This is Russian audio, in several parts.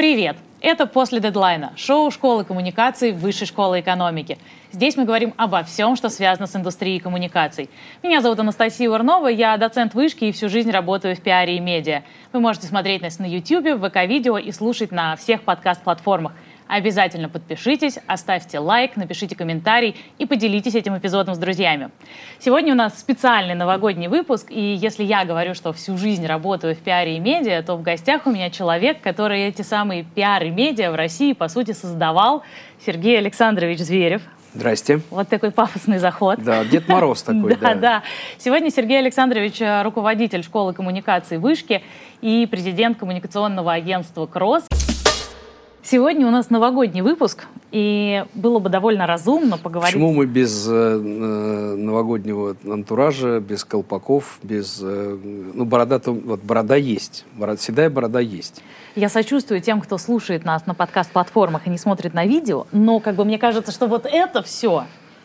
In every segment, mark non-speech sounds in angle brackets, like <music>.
Привет! Это «После дедлайна» – шоу школы коммуникаций Высшей школы экономики. Здесь мы говорим обо всем, что связано с индустрией коммуникаций. Меня зовут Анастасия Урнова, я доцент вышки и всю жизнь работаю в пиаре и медиа. Вы можете смотреть нас на YouTube, в ВК-видео и слушать на всех подкаст-платформах – Обязательно подпишитесь, оставьте лайк, напишите комментарий и поделитесь этим эпизодом с друзьями. Сегодня у нас специальный новогодний выпуск, и если я говорю, что всю жизнь работаю в пиаре и медиа, то в гостях у меня человек, который эти самые пиар и медиа в России, по сути, создавал, Сергей Александрович Зверев. Здрасте. Вот такой пафосный заход. Да, Дед Мороз <laughs> такой, да. Да, да. Сегодня Сергей Александрович э, руководитель школы коммуникации «Вышки» и президент коммуникационного агентства «Кросс». Сегодня у нас новогодний выпуск, и было бы довольно разумно поговорить... Почему мы без э, э новогоднего антуража, без колпаков, без... Э, ну, борода-то... Вот борода есть, борода, седая борода есть. Я сочувствую тем, кто слушает нас на подкаст-платформах и не смотрит на видео, но как бы мне кажется, что вот это все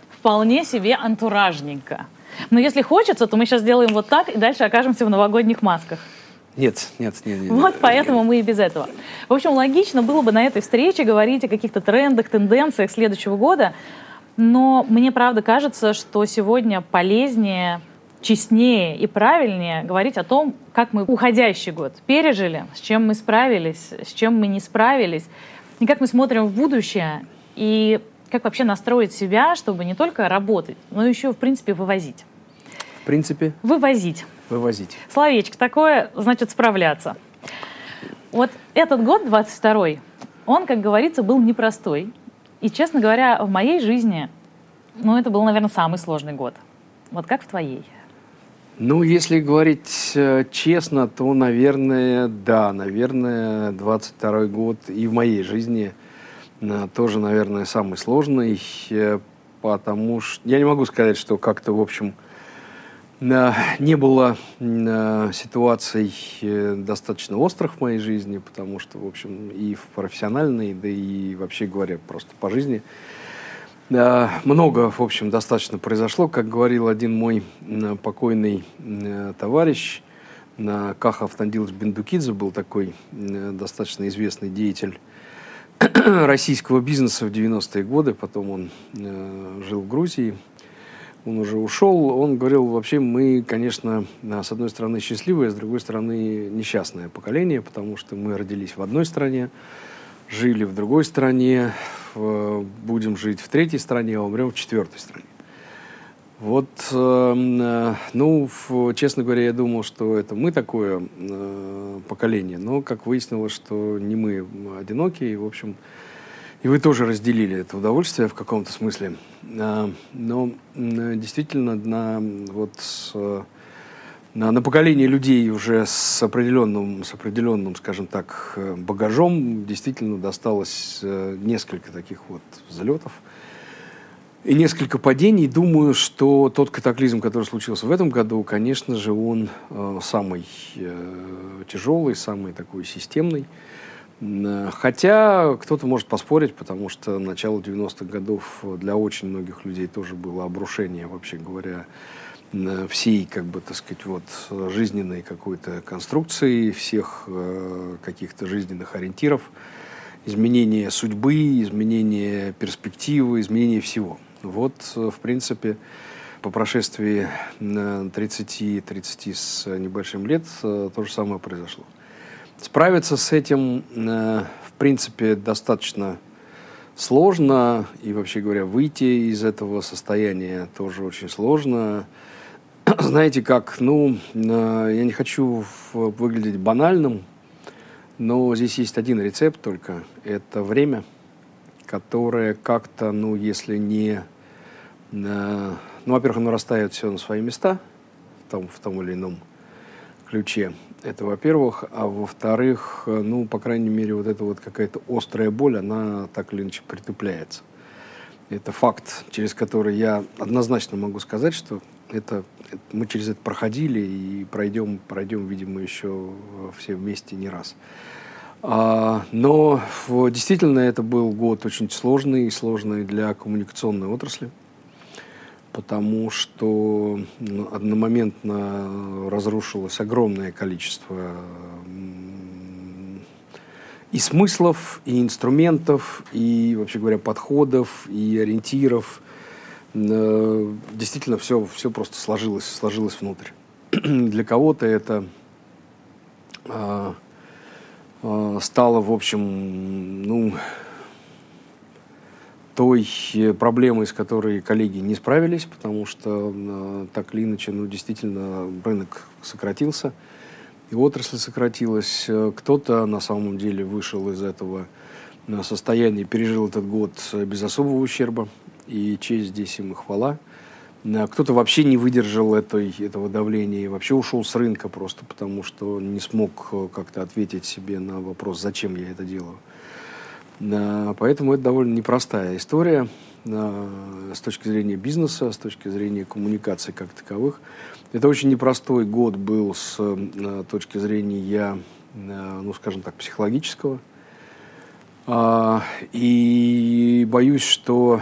вполне себе антуражненько. Но если хочется, то мы сейчас сделаем вот так и дальше окажемся в новогодних масках. Нет, нет, нет. нет вот поэтому мы и без этого. В общем, логично было бы на этой встрече говорить о каких-то трендах, тенденциях следующего года, но мне правда кажется, что сегодня полезнее, честнее и правильнее говорить о том, как мы уходящий год пережили, с чем мы справились, с чем мы не справились, и как мы смотрим в будущее, и как вообще настроить себя, чтобы не только работать, но еще, в принципе, вывозить. В принципе? Вывозить вывозить. Словечко такое, значит, справляться. Вот этот год, 22-й, он, как говорится, был непростой. И, честно говоря, в моей жизни, ну, это был, наверное, самый сложный год. Вот как в твоей? Ну, если говорить э, честно, то, наверное, да, наверное, 22 год и в моей жизни э, тоже, наверное, самый сложный, э, потому что я не могу сказать, что как-то, в общем, не было ситуаций э, достаточно острых в моей жизни, потому что, в общем, и в профессиональной, да и вообще говоря, просто по жизни. Много, в общем, достаточно произошло. Как говорил один мой покойный товарищ, Каха Автандилович Бендукидзе был такой достаточно известный деятель <clears throat> российского бизнеса в 90-е годы, потом он э, жил в Грузии, он уже ушел, он говорил, вообще мы, конечно, с одной стороны счастливые, с другой стороны несчастное поколение, потому что мы родились в одной стране, жили в другой стране, будем жить в третьей стране, а умрем в четвертой стране. Вот, эм, э, ну, честно говоря, я думал, что это мы такое э, поколение, но как выяснилось, что не мы одинокие, и, в общем, и вы тоже разделили это удовольствие в каком-то смысле. А, но действительно на, вот, на, на поколение людей уже с определенным, с определенным, скажем так, багажом действительно досталось э, несколько таких вот взлетов и несколько падений. Думаю, что тот катаклизм, который случился в этом году, конечно же, он э, самый э, тяжелый, самый такой системный. Хотя кто-то может поспорить, потому что начало 90-х годов для очень многих людей тоже было обрушение, вообще говоря, всей, как бы, так сказать, вот, жизненной какой-то конструкции, всех э, каких-то жизненных ориентиров, изменение судьбы, изменение перспективы, изменение всего. Вот, в принципе, по прошествии 30-30 с небольшим лет э, то же самое произошло. Справиться с этим, э, в принципе, достаточно сложно. И, вообще говоря, выйти из этого состояния тоже очень сложно. <clears throat> Знаете как, ну, э, я не хочу выглядеть банальным, но здесь есть один рецепт только. Это время, которое как-то, ну, если не... Э, ну, во-первых, оно расставит все на свои места в том, в том или ином ключе. Это во-первых. А во-вторых, э, ну, по крайней мере, вот эта вот какая-то острая боль, она так или иначе притупляется. Это факт, через который я однозначно могу сказать, что это, это мы через это проходили и пройдем, пройдем, видимо, еще все вместе не раз. А, но действительно это был год очень сложный и сложный для коммуникационной отрасли потому что одномоментно разрушилось огромное количество и смыслов, и инструментов, и, вообще говоря, подходов, и ориентиров. Э, действительно, все, все просто сложилось, сложилось внутрь. <clears throat> Для кого-то это э, э, стало, в общем, ну, той проблемой, с которой коллеги не справились, потому что э, так или иначе, ну, действительно, рынок сократился, и отрасль сократилась. Кто-то на самом деле вышел из этого э, состояния, пережил этот год без особого ущерба, и честь здесь им и хвала. Э, кто-то вообще не выдержал этой, этого давления и вообще ушел с рынка просто потому, что не смог как-то ответить себе на вопрос, зачем я это делаю. Поэтому это довольно непростая история с точки зрения бизнеса, с точки зрения коммуникации как таковых. Это очень непростой год был с точки зрения, ну, скажем так, психологического. А, и боюсь, что,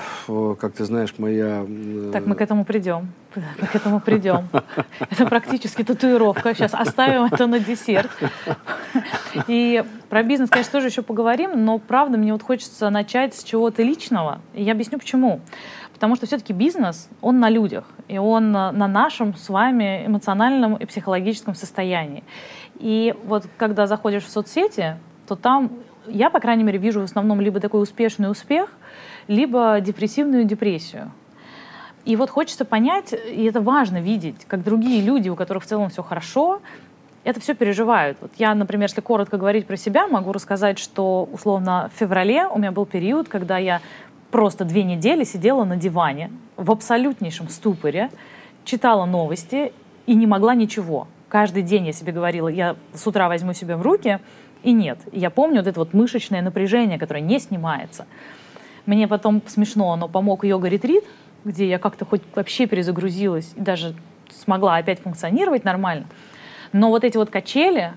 как ты знаешь, моя... Так, мы к этому придем. Мы к этому придем. <laughs> Это практически татуировка. Сейчас оставим это на десерт. И про бизнес, конечно, тоже еще поговорим, но правда мне вот хочется начать с чего-то личного. И я объясню почему. Потому что все-таки бизнес, он на людях, и он на нашем с вами эмоциональном и психологическом состоянии. И вот когда заходишь в соцсети, то там я, по крайней мере, вижу в основном либо такой успешный успех, либо депрессивную депрессию. И вот хочется понять, и это важно видеть, как другие люди, у которых в целом все хорошо, это все переживают. Вот я, например, если коротко говорить про себя, могу рассказать, что условно в феврале у меня был период, когда я просто две недели сидела на диване в абсолютнейшем ступоре, читала новости и не могла ничего. Каждый день я себе говорила, я с утра возьму себя в руки, и нет. Я помню вот это вот мышечное напряжение, которое не снимается. Мне потом смешно, но помог йога-ретрит, где я как-то хоть вообще перезагрузилась и даже смогла опять функционировать нормально. Но вот эти вот качели,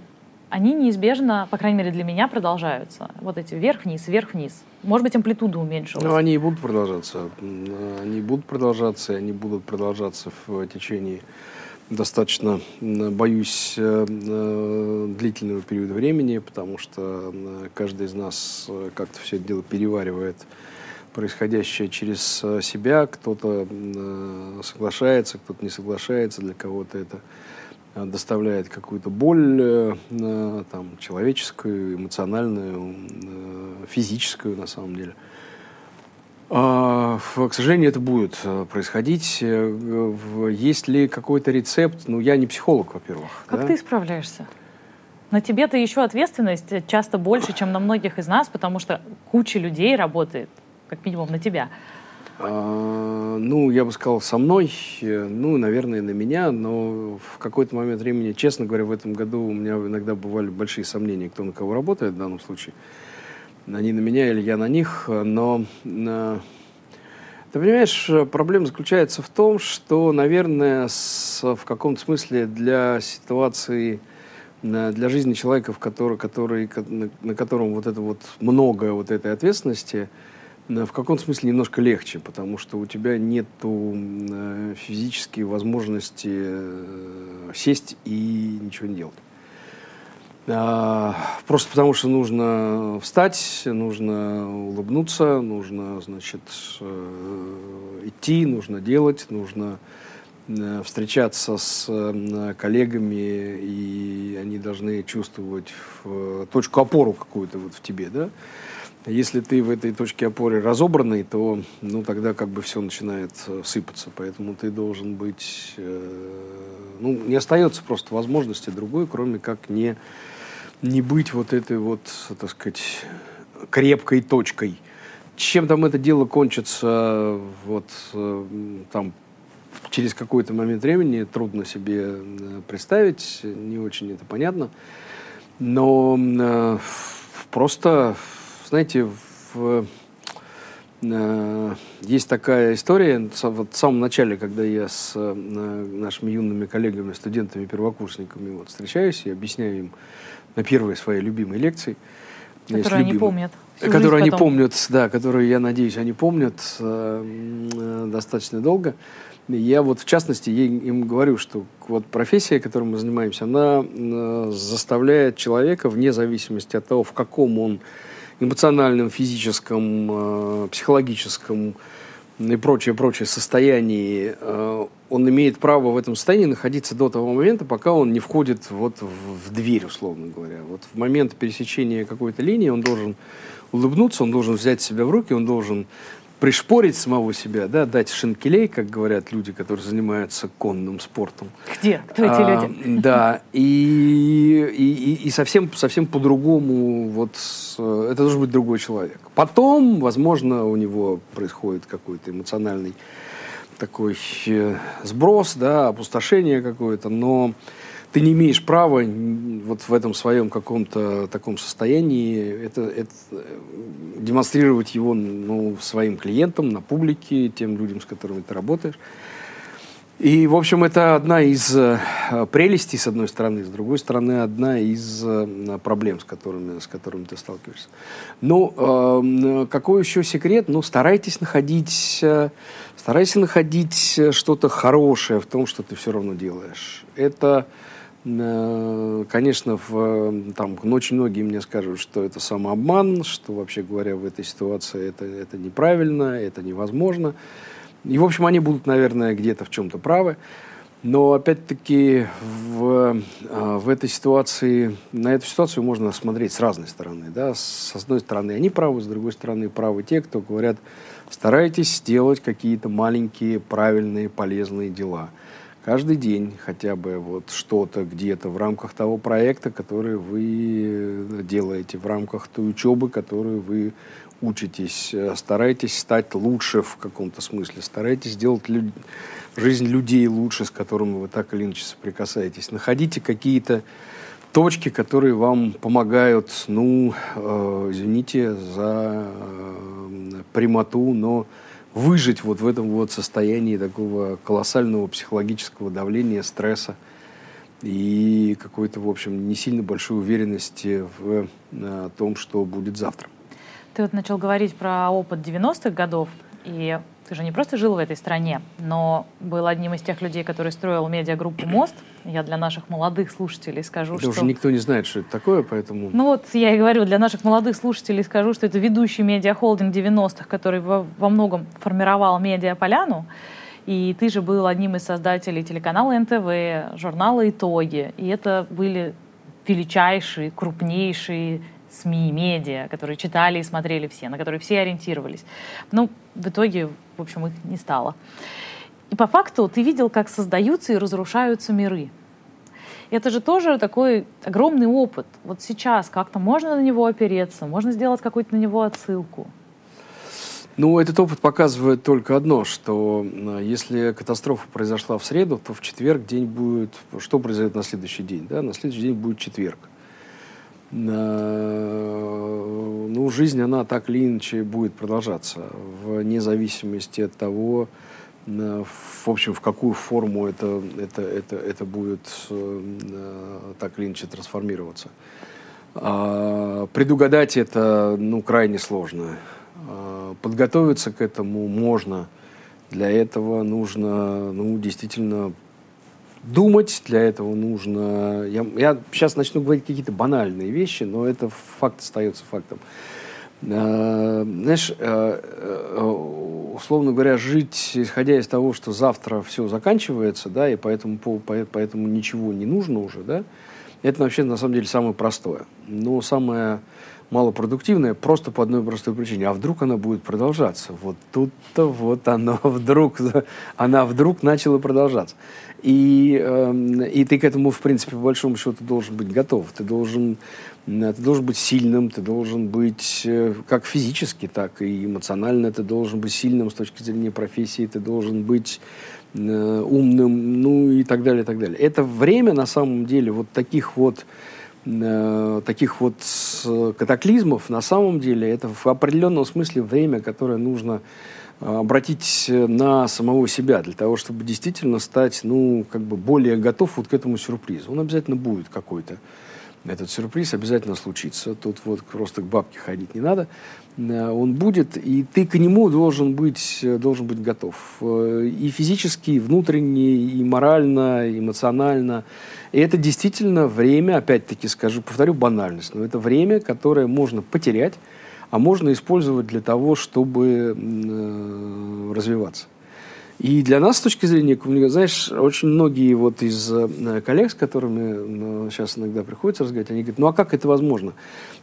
они неизбежно, по крайней мере для меня, продолжаются. Вот эти вверх-вниз, вверх-вниз. Может быть, амплитуда уменьшилась. Ну, они и будут продолжаться. Они будут продолжаться, и они будут продолжаться в течение достаточно, боюсь, э, э, длительного периода времени, потому что э, каждый из нас как-то все это дело переваривает происходящее через себя. Кто-то соглашается, кто-то не соглашается, для кого-то это доставляет какую-то боль там, человеческую, эмоциональную, физическую на самом деле. А, к сожалению, это будет э, происходить. Э, есть ли какой-то рецепт? Ну, я не психолог, во-первых. Как да? ты справляешься? На тебе-то еще ответственность часто больше, чем на многих из нас, потому что куча людей работает, как минимум, на тебя. А, ну, я бы сказал, со мной, э, ну, наверное, на меня, но в какой-то момент времени, честно говоря, в этом году у меня иногда бывали большие сомнения, кто на кого работает в данном случае они на меня или я на них, но э, ты понимаешь, проблема заключается в том, что, наверное, с, в каком-то смысле для ситуации, для жизни человека, в который, который, на, на котором вот это вот много вот этой ответственности, в каком-то смысле немножко легче, потому что у тебя нет физической возможности э, сесть и ничего не делать. А, просто потому что нужно встать, нужно улыбнуться, нужно, значит, э, идти, нужно делать, нужно э, встречаться с э, коллегами, и они должны чувствовать точку опору какую-то вот в тебе, да. Если ты в этой точке опоры разобранный, то ну, тогда как бы все начинает сыпаться. Поэтому ты должен быть... ну, не остается просто возможности другой, кроме как не не быть вот этой вот, так сказать, крепкой точкой. Чем там это дело кончится, вот э, там через какой-то момент времени трудно себе э, представить, не очень это понятно. Но э, просто, знаете, в, э, есть такая история, вот в самом начале, когда я с э, нашими юными коллегами, студентами, первокурсниками вот, встречаюсь и объясняю им, на первой своей любимой лекции. Которую они помнят. Которую они помнят, да, которую, я надеюсь, они помнят э, э, достаточно долго. Я вот в частности им говорю, что вот профессия, которой мы занимаемся, она заставляет человека вне зависимости от того, в каком он эмоциональном, физическом, психологическом и прочее, прочее состоянии, э, он имеет право в этом состоянии находиться до того момента, пока он не входит вот в, дверь, условно говоря. Вот в момент пересечения какой-то линии он должен улыбнуться, он должен взять себя в руки, он должен пришпорить самого себя, да, дать шинкелей, как говорят люди, которые занимаются конным спортом. Где? Кто эти а, люди? <laughs> Да, и, и, и совсем, совсем по-другому, вот, это должен быть другой человек. Потом, возможно, у него происходит какой-то эмоциональный такой э, сброс, да, опустошение какое-то, но ты не имеешь права вот в этом своем каком-то таком состоянии это, это, демонстрировать его ну, своим клиентам, на публике, тем людям, с которыми ты работаешь. И, в общем, это одна из э, прелестей, с одной стороны, с другой стороны, одна из э, проблем, с которыми, с которыми ты сталкиваешься. Ну, э, какой еще секрет? Ну, старайтесь находить, э, старайся находить что-то хорошее в том, что ты все равно делаешь. Это конечно, в, там, ну, очень многие мне скажут, что это самообман, что, вообще говоря, в этой ситуации это, это неправильно, это невозможно. И, в общем, они будут, наверное, где-то в чем-то правы. Но, опять-таки, в, э, в этой ситуации, на эту ситуацию можно смотреть с разной стороны. Да? С одной стороны, они правы, с другой стороны, правы те, кто говорят, старайтесь сделать какие-то маленькие, правильные, полезные дела – каждый день хотя бы вот что-то где-то в рамках того проекта, который вы делаете, в рамках той учебы, которую вы учитесь. Старайтесь стать лучше в каком-то смысле, старайтесь сделать люд... жизнь людей лучше, с которыми вы так или иначе соприкасаетесь. Находите какие-то точки, которые вам помогают, ну, э, извините за э, прямоту, но выжить вот в этом вот состоянии такого колоссального психологического давления, стресса и какой-то, в общем, не сильно большой уверенности в э, том, что будет завтра. Ты вот начал говорить про опыт 90-х годов, и ты же не просто жил в этой стране, но был одним из тех людей, который строил медиагруппу «Мост». Я для наших молодых слушателей скажу, это что... уже никто не знает, что это такое, поэтому... Ну вот я и говорю, для наших молодых слушателей скажу, что это ведущий медиахолдинг 90-х, который во, во многом формировал медиаполяну. И ты же был одним из создателей телеканала НТВ, журнала «Итоги». И это были величайшие, крупнейшие СМИ, медиа, которые читали и смотрели все, на которые все ориентировались. Ну, в итоге, в общем, их не стало. И по факту ты видел, как создаются и разрушаются миры. Это же тоже такой огромный опыт. Вот сейчас как-то можно на него опереться, можно сделать какую-то на него отсылку. Ну, этот опыт показывает только одно, что э, если катастрофа произошла в среду, то в четверг день будет... Что произойдет на следующий день? Да? На следующий день будет четверг. Э, ну, жизнь, она так или иначе будет продолжаться, вне зависимости от того, э, в общем, в какую форму это, это, это, это будет э, так или иначе трансформироваться. А, предугадать это ну, крайне сложно. А, подготовиться к этому можно. Для этого нужно ну, действительно думать, для этого нужно... Я, я сейчас начну говорить какие-то банальные вещи, но это факт остается фактом. Э, знаешь, э, э, условно говоря, жить, исходя из того, что завтра все заканчивается, да, и поэтому, по, поэтому ничего не нужно уже, да, это вообще на самом деле самое простое. Но самое малопродуктивная просто по одной простой причине. А вдруг она будет продолжаться? Вот тут-то вот оно <laughs> вдруг, она вдруг начала продолжаться. И, э, и ты к этому, в принципе, по большому счету должен быть готов. Ты должен, ты должен быть сильным, ты должен быть э, как физически, так и эмоционально. Ты должен быть сильным с точки зрения профессии, ты должен быть э, умным, ну и так далее, и так далее. Это время, на самом деле, вот таких вот таких вот катаклизмов, на самом деле, это в определенном смысле время, которое нужно э, обратить на самого себя для того, чтобы действительно стать, ну, как бы более готов вот к этому сюрпризу. Он обязательно будет какой-то. Этот сюрприз обязательно случится. Тут вот просто к бабке ходить не надо. Э, он будет, и ты к нему должен быть, э, должен быть готов. Э, и физически, и внутренне, и морально, и эмоционально. И это действительно время, опять-таки скажу, повторю банальность, но это время, которое можно потерять, а можно использовать для того, чтобы развиваться. И для нас, с точки зрения коммуникации, знаешь, очень многие вот из э, коллег, с которыми ну, сейчас иногда приходится разговаривать, они говорят, ну а как это возможно?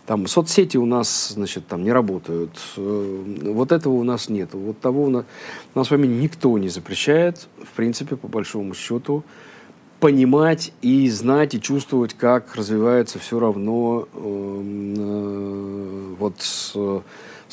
Там соцсети у нас, значит, там не работают, э, вот этого у нас нет, вот того у нас, нас с вами никто не запрещает, в принципе, по большому счету, понимать и знать и чувствовать, как развивается все равно э, э, вот э,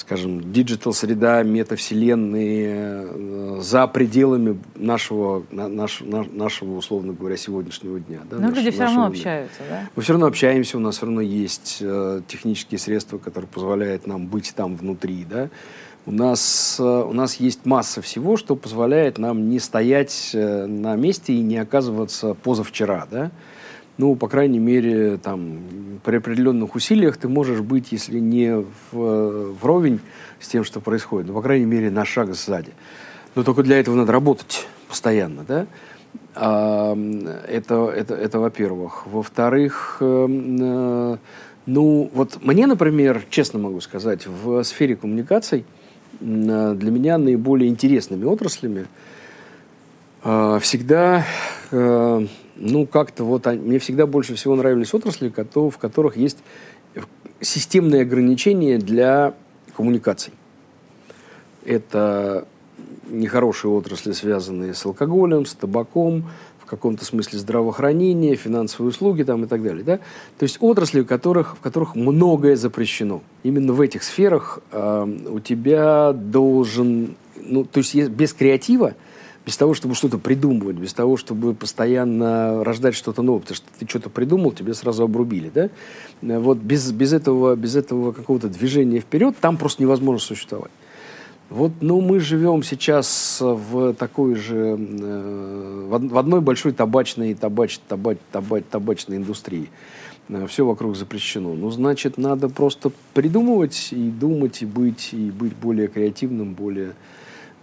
скажем, диджитал-среда, метавселенные э, за пределами нашего, наш, нашего, условно говоря, сегодняшнего дня. Да, Но наш, люди все равно дня. общаются, да? Мы все равно общаемся, у нас все равно есть э, технические средства, которые позволяют нам быть там внутри, да. У нас, э, у нас есть масса всего, что позволяет нам не стоять э, на месте и не оказываться позавчера, да ну, по крайней мере, там, при определенных усилиях ты можешь быть, если не в, вровень с тем, что происходит, но, по крайней мере, на шаг сзади. Но только для этого надо работать постоянно, да? А, это, это, это во-первых. Во-вторых, э, э, ну, вот мне, например, честно могу сказать, в сфере коммуникаций э, для меня наиболее интересными отраслями э, всегда э, ну, как-то вот мне всегда больше всего нравились отрасли, в которых есть системные ограничения для коммуникаций. Это нехорошие отрасли, связанные с алкоголем, с табаком, в каком-то смысле здравоохранение, финансовые услуги там, и так далее. Да? То есть отрасли, в которых, в которых многое запрещено. Именно в этих сферах э, у тебя должен... Ну, то есть без креатива без того, чтобы что-то придумывать, без того, чтобы постоянно рождать что-то новое, потому что ты что-то придумал, тебе сразу обрубили, да? Вот без, без этого, без этого какого-то движения вперед там просто невозможно существовать. Вот, ну, мы живем сейчас в такой же, э, в одной большой табачной, табач, табач, табач, табачной индустрии. Э, Все вокруг запрещено. Ну, значит, надо просто придумывать и думать, и быть, и быть более креативным, более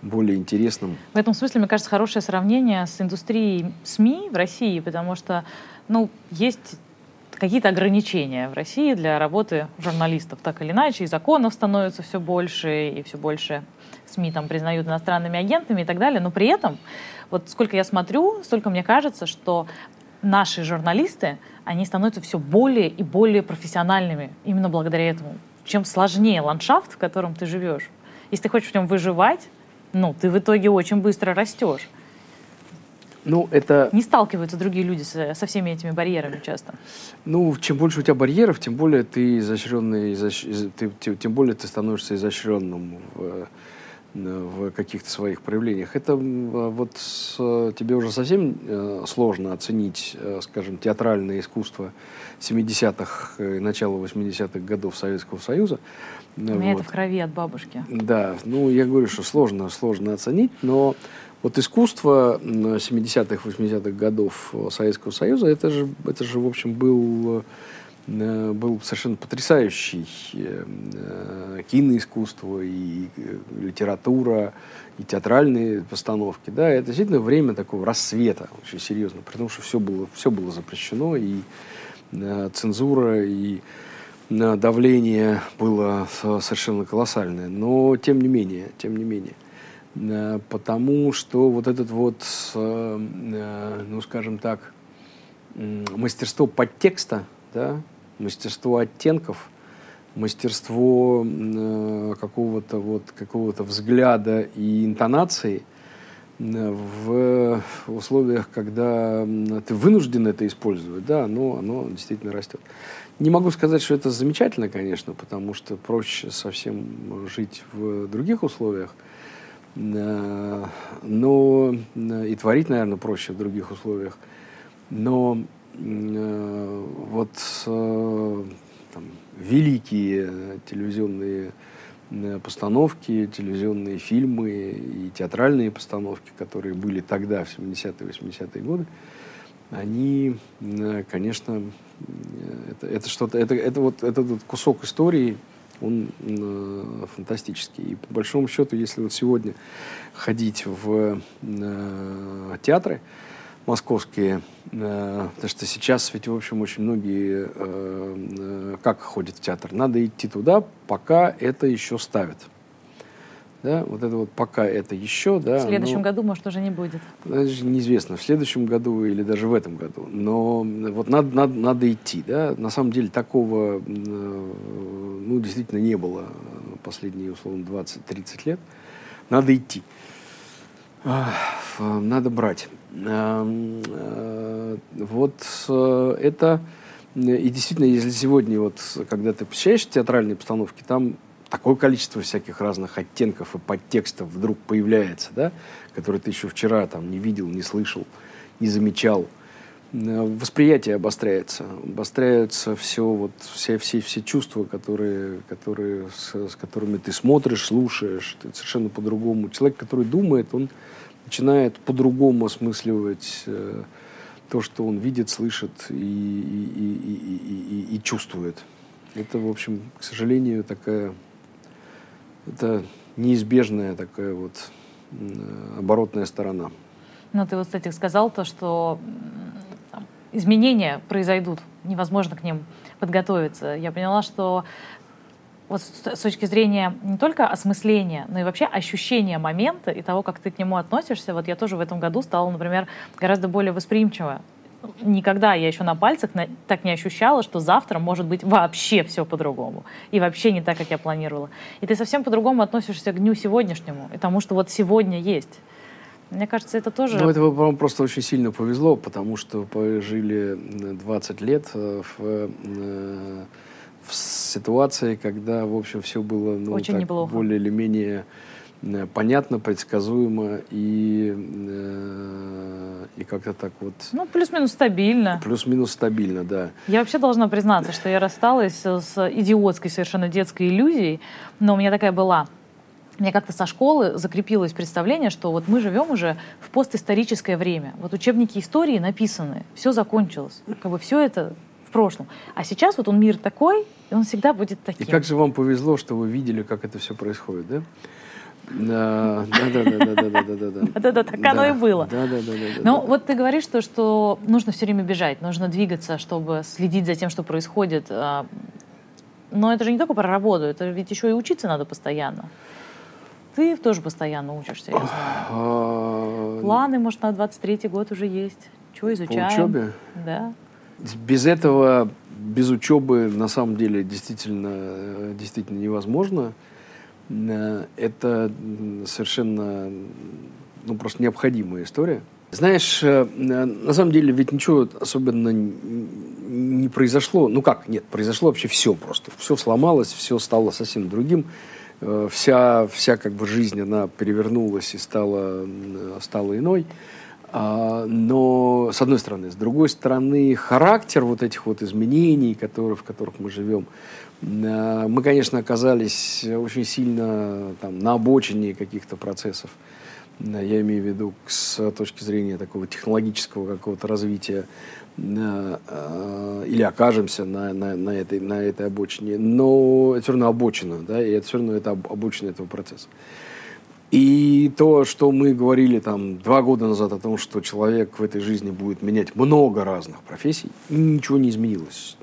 более интересным. В этом смысле, мне кажется, хорошее сравнение с индустрией СМИ в России, потому что ну, есть какие-то ограничения в России для работы журналистов, так или иначе, и законов становится все больше, и все больше СМИ там признают иностранными агентами и так далее, но при этом, вот сколько я смотрю, столько мне кажется, что наши журналисты, они становятся все более и более профессиональными именно благодаря этому. Чем сложнее ландшафт, в котором ты живешь, если ты хочешь в нем выживать, ну, ты в итоге очень быстро растешь. Ну, это... Не сталкиваются другие люди со, со всеми этими барьерами часто. Ну, чем больше у тебя барьеров, тем более ты изощренный, изощ... ты, тем более ты становишься изощренным в, в каких-то своих проявлениях. Это вот тебе уже совсем э, сложно оценить, э, скажем, театральное искусство 70-х и начала 80-х годов Советского Союза. У меня вот. это в крови от бабушки. Да, ну я говорю, что сложно, сложно оценить, но вот искусство 70-х, 80-х годов Советского Союза, это же, это же в общем, был, э, был совершенно потрясающий э, киноискусство и э, литература, и театральные постановки. Да, это действительно время такого рассвета, очень серьезно, потому что все было, все было запрещено, и цензура, и давление было совершенно колоссальное. Но тем не менее, тем не менее. Э, потому что вот этот вот, э, э, ну скажем так, мастерство подтекста, да, мастерство оттенков, мастерство какого-то вот какого-то взгляда и интонации в условиях, когда ты вынужден это использовать, да, оно, оно действительно растет. Не могу сказать, что это замечательно, конечно, потому что проще совсем жить в других условиях. Э, но и творить, наверное, проще в других условиях. Но э, вот э, там, великие телевизионные постановки, телевизионные фильмы и театральные постановки, которые были тогда, в 70-е, 80-е годы, они, конечно, это, это что-то, это, это вот этот кусок истории, он э, фантастический. И по большому счету, если вот сегодня ходить в э, театры московские, э, потому что сейчас ведь, в общем, очень многие э, э, как ходят в театр? Надо идти туда, пока это еще ставят. Да, вот это вот пока это еще, да. В следующем но, году, может, уже не будет. Даже неизвестно, в следующем году или даже в этом году. Но вот надо, надо, надо идти, да. На самом деле такого, ну, действительно не было последние, условно, 20-30 лет. Надо идти. Надо брать. Э, вот э, это... И действительно, если сегодня, вот, когда ты посещаешь театральные постановки, там такое количество всяких разных оттенков и подтекстов вдруг появляется, да, которые ты еще вчера там не видел, не слышал, не замечал. Э, восприятие обостряется, обостряются все вот все все все чувства, которые которые с, с которыми ты смотришь, слушаешь, ты совершенно по-другому. Человек, который думает, он начинает по-другому осмысливать э, то, что он видит, слышит и, и, и, и, и чувствует. Это, в общем, к сожалению, такая это неизбежная такая вот оборотная сторона. Ну, ты вот, кстати, сказал то, что изменения произойдут, невозможно к ним подготовиться. Я поняла, что вот с точки зрения не только осмысления, но и вообще ощущения момента и того, как ты к нему относишься, вот я тоже в этом году стала, например, гораздо более восприимчива никогда я еще на пальцах на, так не ощущала, что завтра может быть вообще все по-другому. И вообще не так, как я планировала. И ты совсем по-другому относишься к дню сегодняшнему, и тому, что вот сегодня есть. Мне кажется, это тоже... Ну, это вам просто очень сильно повезло, потому что жили 20 лет э, в, э, в ситуации, когда, в общем, все было ну, очень так, более или менее Э, понятно, предсказуемо и, э, и как-то так вот... Ну, плюс-минус стабильно. Плюс-минус стабильно, да. Я вообще должна признаться, что я рассталась с идиотской, совершенно детской иллюзией, но у меня такая была. Меня как-то со школы закрепилось представление, что вот мы живем уже в постисторическое время. Вот учебники истории написаны, все закончилось. Как бы все это в прошлом. А сейчас вот он мир такой, и он всегда будет таким. И как же вам повезло, что вы видели, как это все происходит, да? Да, да, да, да, да, да, да, да. Да, <laughs> да, так оно и было. Да, да, да, да. Ну, вот ты говоришь то, что нужно все время бежать, нужно двигаться, чтобы следить за тем, что происходит. А, но это же не только про работу, это ведь еще и учиться надо постоянно. Ты тоже постоянно учишься, я знаю. А, Планы, может, на 23-й год уже есть. Чего изучаем? По учебе? Да. Без этого, без учебы, на самом деле, действительно, э, действительно невозможно. Э, это совершенно, ну, просто необходимая история. Знаешь, э, на самом деле ведь ничего особенно не произошло. Ну как, нет, произошло вообще все просто. Все сломалось, все стало совсем другим. Э, вся, вся как бы жизнь, она перевернулась и стала, стала иной. А, но, с одной стороны. С другой стороны, характер вот этих вот изменений, которые, в которых мы живем, Э, мы, конечно, оказались очень сильно там, на обочине каких-то процессов. Э, я имею в виду с точки зрения такого технологического какого-то развития э, или окажемся на, на, на, этой, на этой обочине. Но это все равно обочина, да, и это все равно это обочина этого процесса. И то, что мы говорили там два года назад о том, что человек в этой жизни будет менять много разных профессий, ничего не изменилось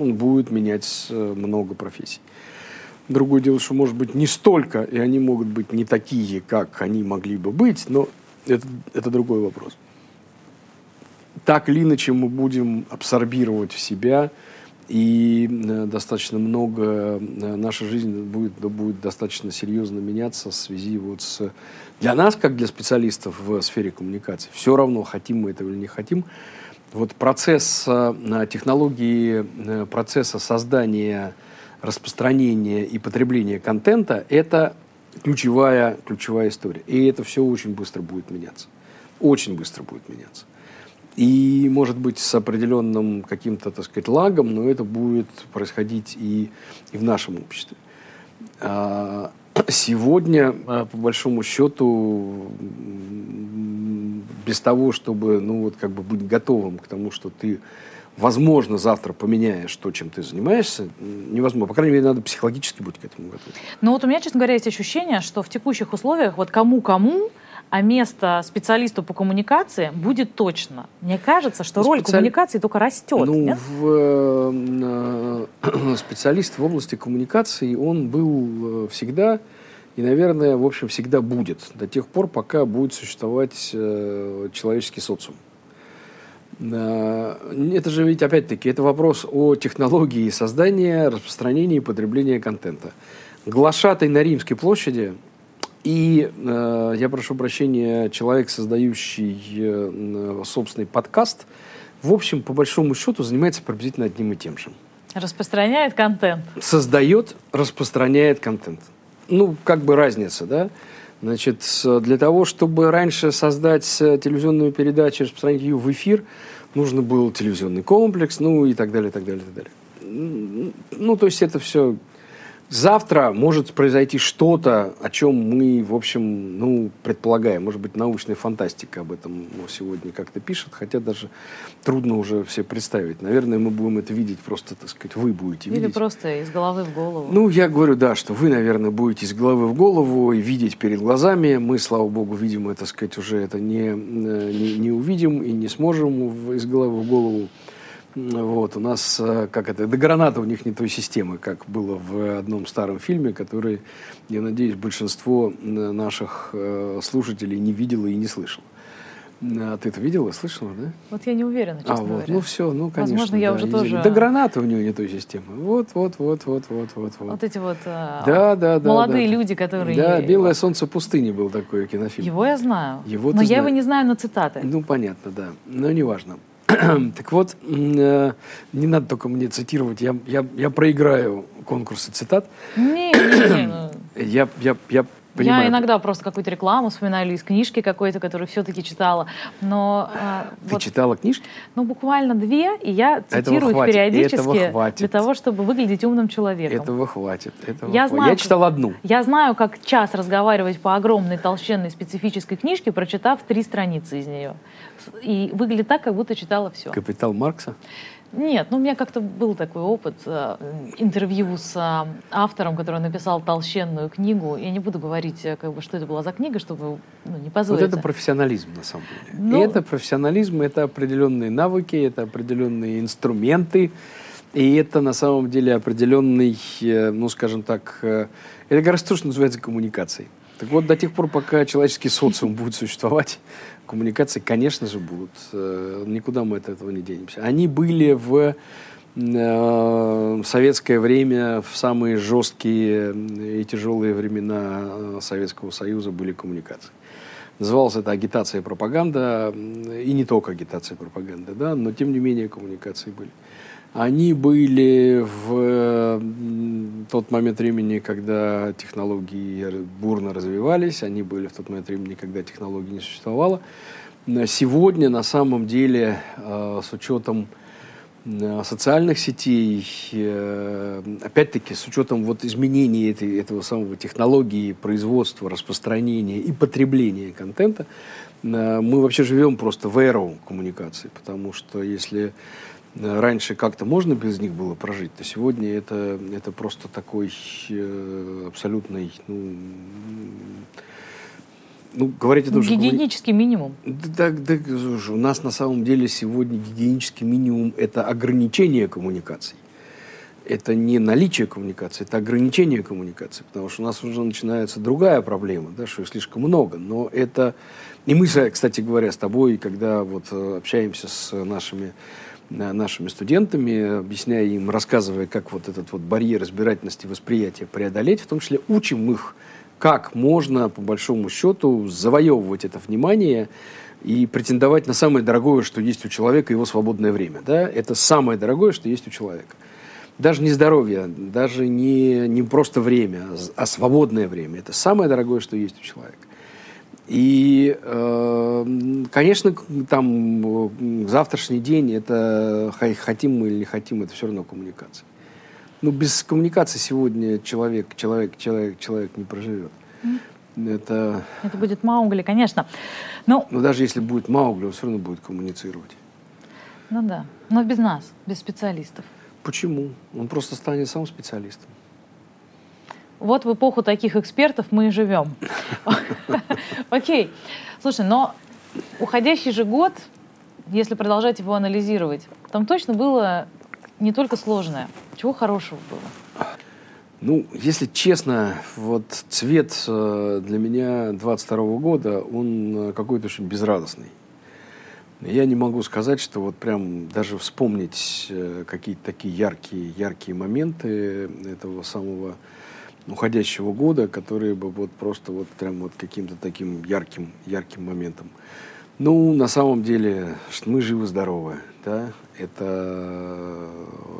он будет менять э, много профессий. Другое дело, что, может быть, не столько, и они могут быть не такие, как они могли бы быть, но это, это другой вопрос. Так или иначе мы будем абсорбировать в себя, и э, достаточно много, э, наша жизнь будет, будет достаточно серьезно меняться в связи вот с... Для нас, как для специалистов в сфере коммуникации, все равно, хотим мы этого или не хотим, вот процесс э, технологии, э, процесса создания, распространения и потребления контента – это ключевая, ключевая история. И это все очень быстро будет меняться. Очень быстро будет меняться. И, может быть, с определенным каким-то, так сказать, лагом, но это будет происходить и, и в нашем обществе. А, сегодня, а, по большому счету, без того, чтобы, ну, вот, как бы быть готовым к тому, что ты, возможно, завтра поменяешь то, чем ты занимаешься, невозможно. По крайней мере, надо психологически быть к этому готовым. Ну, вот у меня, честно говоря, есть ощущение, что в текущих условиях вот кому-кому, а место специалисту по коммуникации будет точно. Мне кажется, что роль Специали... коммуникации только растет. Ну, нет? в, э, <clears throat> специалист в области коммуникации, он был э, всегда и, наверное, в общем, всегда будет до тех пор, пока будет существовать э, человеческий социум. Э, это же ведь, опять-таки, это вопрос о технологии создания, распространения и потребления контента. Глашатай на Римской площади и, э, я прошу прощения, человек, создающий э, собственный подкаст, в общем, по большому счету, занимается приблизительно одним и тем же. Распространяет контент. Создает, распространяет контент. Ну, как бы разница, да? Значит, для того, чтобы раньше создать э, телевизионную передачу, распространить ее в эфир, нужно был телевизионный комплекс, ну и так далее, так далее, так далее. Ну, то есть это все Завтра может произойти что-то, о чем мы, в общем, ну, предполагаем. Может быть, научная фантастика об этом сегодня как-то пишет, хотя даже трудно уже все представить. Наверное, мы будем это видеть просто, так сказать, вы будете видеть. Или просто из головы в голову. Ну, я говорю, да, что вы, наверное, будете из головы в голову и видеть перед глазами. Мы, слава богу, видим, так сказать, уже это не, э, не, не увидим и не сможем из головы в голову. Вот, у нас, э, как это, до граната у них не той системы, как было в одном старом фильме, который, я надеюсь, большинство э, наших э, слушателей не видело и не слышало. А ты это видела, слышала, да? Вот я не уверена, честно а, вот, говоря. Ну все, ну конечно. Возможно, я да, уже тоже... До граната у нее не той системы. Вот, вот, вот, вот, вот, вот. Вот эти вот да, да, да, молодые да. люди, которые... Да, «Белое солнце пустыни» был такой кинофильм. Его я знаю. Его но я знаешь. его не знаю на цитаты. Ну, понятно, да. Но неважно. <clears throat> так вот, э, не надо только мне цитировать, я, я, я проиграю конкурсы цитат. Не, не, не. Я, я, я понимаю. Я иногда просто какую-то рекламу вспоминаю или из книжки какой-то, которую все-таки читала. Но, а, Ты вот, читала книжки? Ну, буквально две, и я цитирую их периодически для того, чтобы выглядеть умным человеком. Этого хватит. Этого я, хватит. Знаю, я читал одну. Я знаю, как час разговаривать по огромной, толщенной, специфической книжке, прочитав три страницы из нее. И выглядит так, как будто читала все. «Капитал Маркса»? Нет, ну у меня как-то был такой опыт э, интервью с э, автором, который написал толщенную книгу. Я не буду говорить, э, как бы, что это была за книга, чтобы ну, не позволить. Вот это профессионализм на самом деле. Ну, это профессионализм, это определенные навыки, это определенные инструменты, и это на самом деле определенный, ну скажем так, это гораздо то, что называется коммуникацией. Так вот, до тех пор, пока человеческий социум будет существовать, коммуникации, конечно же, будут. Э, никуда мы от этого не денемся. Они были в э, советское время, в самые жесткие и тяжелые времена э, Советского Союза были коммуникации. Называлось это агитация и пропаганда, и не только агитация и пропаганда, да, но тем не менее коммуникации были. Они были в тот момент времени, когда технологии бурно развивались, они были в тот момент времени, когда технологий не существовало. Сегодня, на самом деле, э, с учетом э, социальных сетей, э, опять-таки, с учетом вот изменений этой, этого самого технологии производства, распространения и потребления контента, мы вообще живем просто в эру коммуникации, потому что если раньше как-то можно без них было прожить, то сегодня это, это просто такой э, абсолютный, ну, ну, говорить о том, Гигиенический что... минимум. Да, да, у нас на самом деле сегодня гигиенический минимум – это ограничение коммуникаций. Это не наличие коммуникации, это ограничение коммуникации, потому что у нас уже начинается другая проблема, да, что слишком много. Но это... И мы, кстати говоря, с тобой, когда вот э, общаемся с нашими нашими студентами, объясняя им, рассказывая, как вот этот вот барьер избирательности восприятия преодолеть, в том числе учим их, как можно, по большому счету, завоевывать это внимание и претендовать на самое дорогое, что есть у человека, его свободное время. Да? Это самое дорогое, что есть у человека. Даже не здоровье, даже не, не просто время, а свободное время. Это самое дорогое, что есть у человека. И, э, конечно, там завтрашний день, это хотим мы или не хотим, это все равно коммуникация. Ну, без коммуникации сегодня человек, человек, человек, человек не проживет. Mm. Это... Это будет Маугли, конечно. Но... Но даже если будет Маугли, он все равно будет коммуницировать. Ну да. Но без нас, без специалистов. Почему? Он просто станет сам специалистом. Вот в эпоху таких экспертов мы и живем. <laughs> Окей. Слушай, но уходящий же год, если продолжать его анализировать, там точно было не только сложное. Чего хорошего было? Ну, если честно, вот цвет э, для меня 22 года, он э, какой-то очень безрадостный. Я не могу сказать, что вот прям даже вспомнить э, какие-то такие яркие, яркие моменты этого самого уходящего года, которые бы вот просто вот прям вот каким-то таким ярким, ярким моментом. Ну, на самом деле, что мы живы-здоровы, да, это,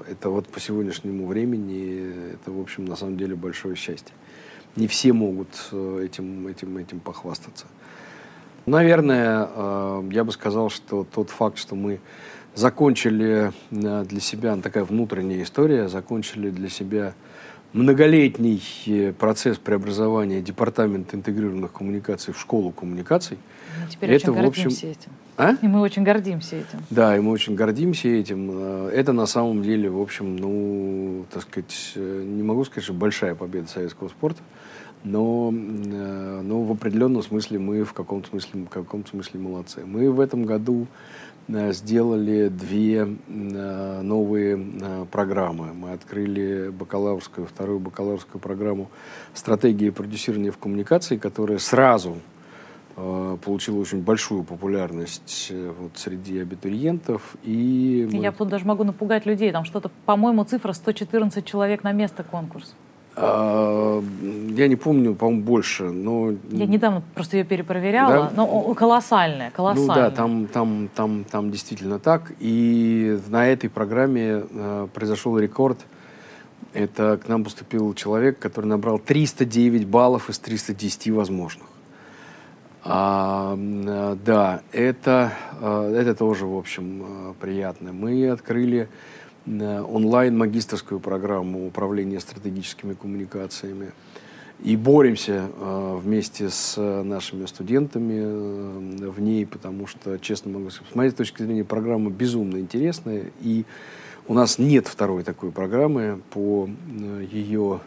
это вот по сегодняшнему времени, это, в общем, на самом деле большое счастье. Не все могут э, этим, этим, этим похвастаться. Наверное, э, я бы сказал, что тот факт, что мы закончили э, для себя, такая внутренняя история, закончили для себя многолетний э, процесс преобразования Департамента интегрированных коммуникаций в школу коммуникаций. Мы теперь это, очень гордимся в общем... этим. А? И мы очень гордимся этим. Да, и мы очень гордимся этим. Это на самом деле, в общем, ну, так сказать, не могу сказать, что большая победа советского спорта, но, но в определенном смысле мы в каком-то смысле, в каком-то смысле молодцы. Мы в этом году Э, сделали две э, новые э, программы. Мы открыли бакалаврскую, вторую бакалаврскую программу «Стратегии продюсирования в коммуникации», которая сразу получила очень большую популярность вот, среди абитуриентов. И мы... Я тут даже могу напугать людей. Там что-то, по-моему, цифра 114 человек на место конкурс. А, я не помню, по-моему, больше, но... Я недавно просто ее перепроверяла, да? но колоссальная, колоссальная. Ну да, там, там, там, там действительно так. И на этой программе э, произошел рекорд. Это к нам поступил человек, который набрал 309 баллов из 310 возможных. А, э, да, это, э, это тоже, в общем, э, приятно. Мы открыли онлайн магистрскую программу управления стратегическими коммуникациями. И боремся э, вместе с нашими студентами э, в ней, потому что, честно могу сказать, с моей точки зрения, программа безумно интересная. И у нас нет второй такой программы по э, ее,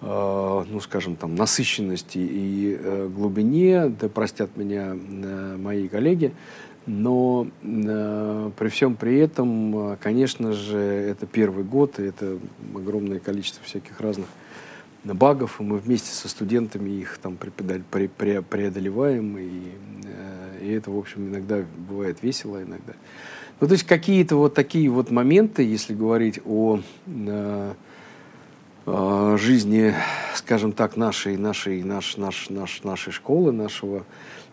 э, ну, скажем, там, насыщенности и э, глубине. Да простят меня э, мои коллеги. Но э, при всем при этом, э, конечно же, это первый год, и это огромное количество всяких разных багов, и мы вместе со студентами их там преодолеваем, и, э, и это, в общем, иногда бывает весело, иногда. Ну, то есть какие-то вот такие вот моменты, если говорить о э, э, жизни, скажем так, нашей, нашей, наш, наш, наш, нашей школы, нашего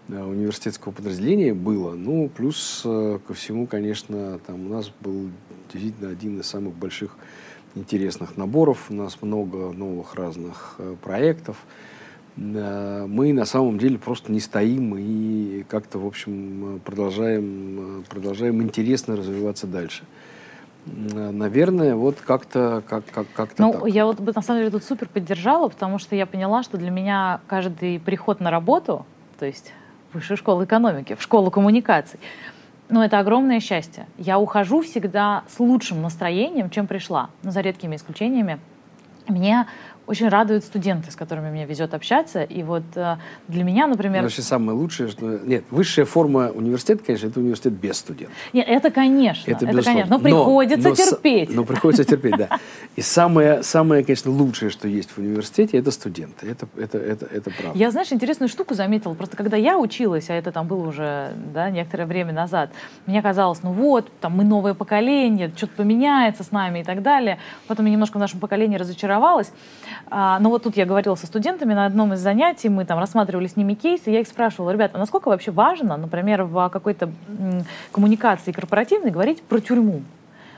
университетского подразделения было. Ну, плюс э, ко всему, конечно, там у нас был действительно один из самых больших интересных наборов. У нас много новых разных э, проектов. Мы на самом деле просто не стоим и как-то, в общем, продолжаем, продолжаем интересно развиваться дальше. Наверное, вот как-то как, как, как Ну, так. я вот на самом деле тут супер поддержала, потому что я поняла, что для меня каждый приход на работу, то есть высшую школу экономики, в школу коммуникаций. Но это огромное счастье. Я ухожу всегда с лучшим настроением, чем пришла, но за редкими исключениями. Мне очень радуют студенты, с которыми мне везет общаться. И вот э, для меня, например... Вообще самое лучшее, что... Нет, высшая форма университета, конечно, это университет без студентов. Нет, это конечно. Это, это конечно. Но приходится но, терпеть. Но приходится терпеть, да. И самое, самое, конечно, лучшее, что есть в университете, это студенты. Это, это, это, это правда. Я, знаешь, интересную штуку заметила. Просто когда я училась, а это там было уже да, некоторое время назад, мне казалось, ну вот, там мы новое поколение, что-то поменяется с нами и так далее. Потом я немножко в нашем поколении разочаровалась. А, но вот тут я говорила со студентами на одном из занятий, мы там рассматривали с ними кейсы, я их спрашивала, ребята, а насколько вообще важно, например, в какой-то коммуникации корпоративной говорить про тюрьму?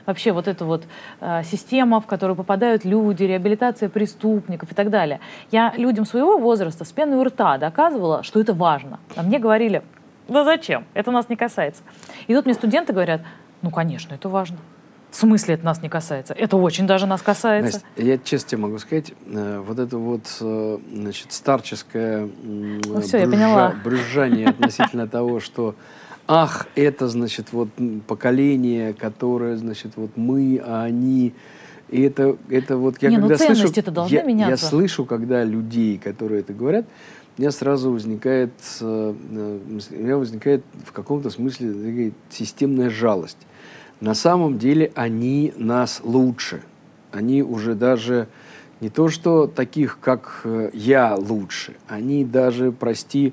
вообще вот эта вот э, система, в которую попадают люди, реабилитация преступников и так далее. Я людям своего возраста с пеной у рта доказывала, что это важно. А мне говорили, да зачем, это нас не касается. И тут мне студенты говорят, ну, конечно, это важно. В смысле это нас не касается? Это очень даже нас касается. Настя, я честно тебе могу сказать, э, вот это вот, э, значит, старческое ну, все, я поняла. брюзжание <laughs> относительно того, что ах, это, значит, вот поколение, которое, значит, вот мы, а они... И это, это вот я не, ну когда ну, слышу, это должны я, меняться. я слышу, когда людей, которые это говорят, у меня сразу возникает, э, у меня возникает в каком-то смысле системная жалость. На самом деле они нас лучше. Они уже даже не то, что таких, как э, я, лучше. Они даже, прости,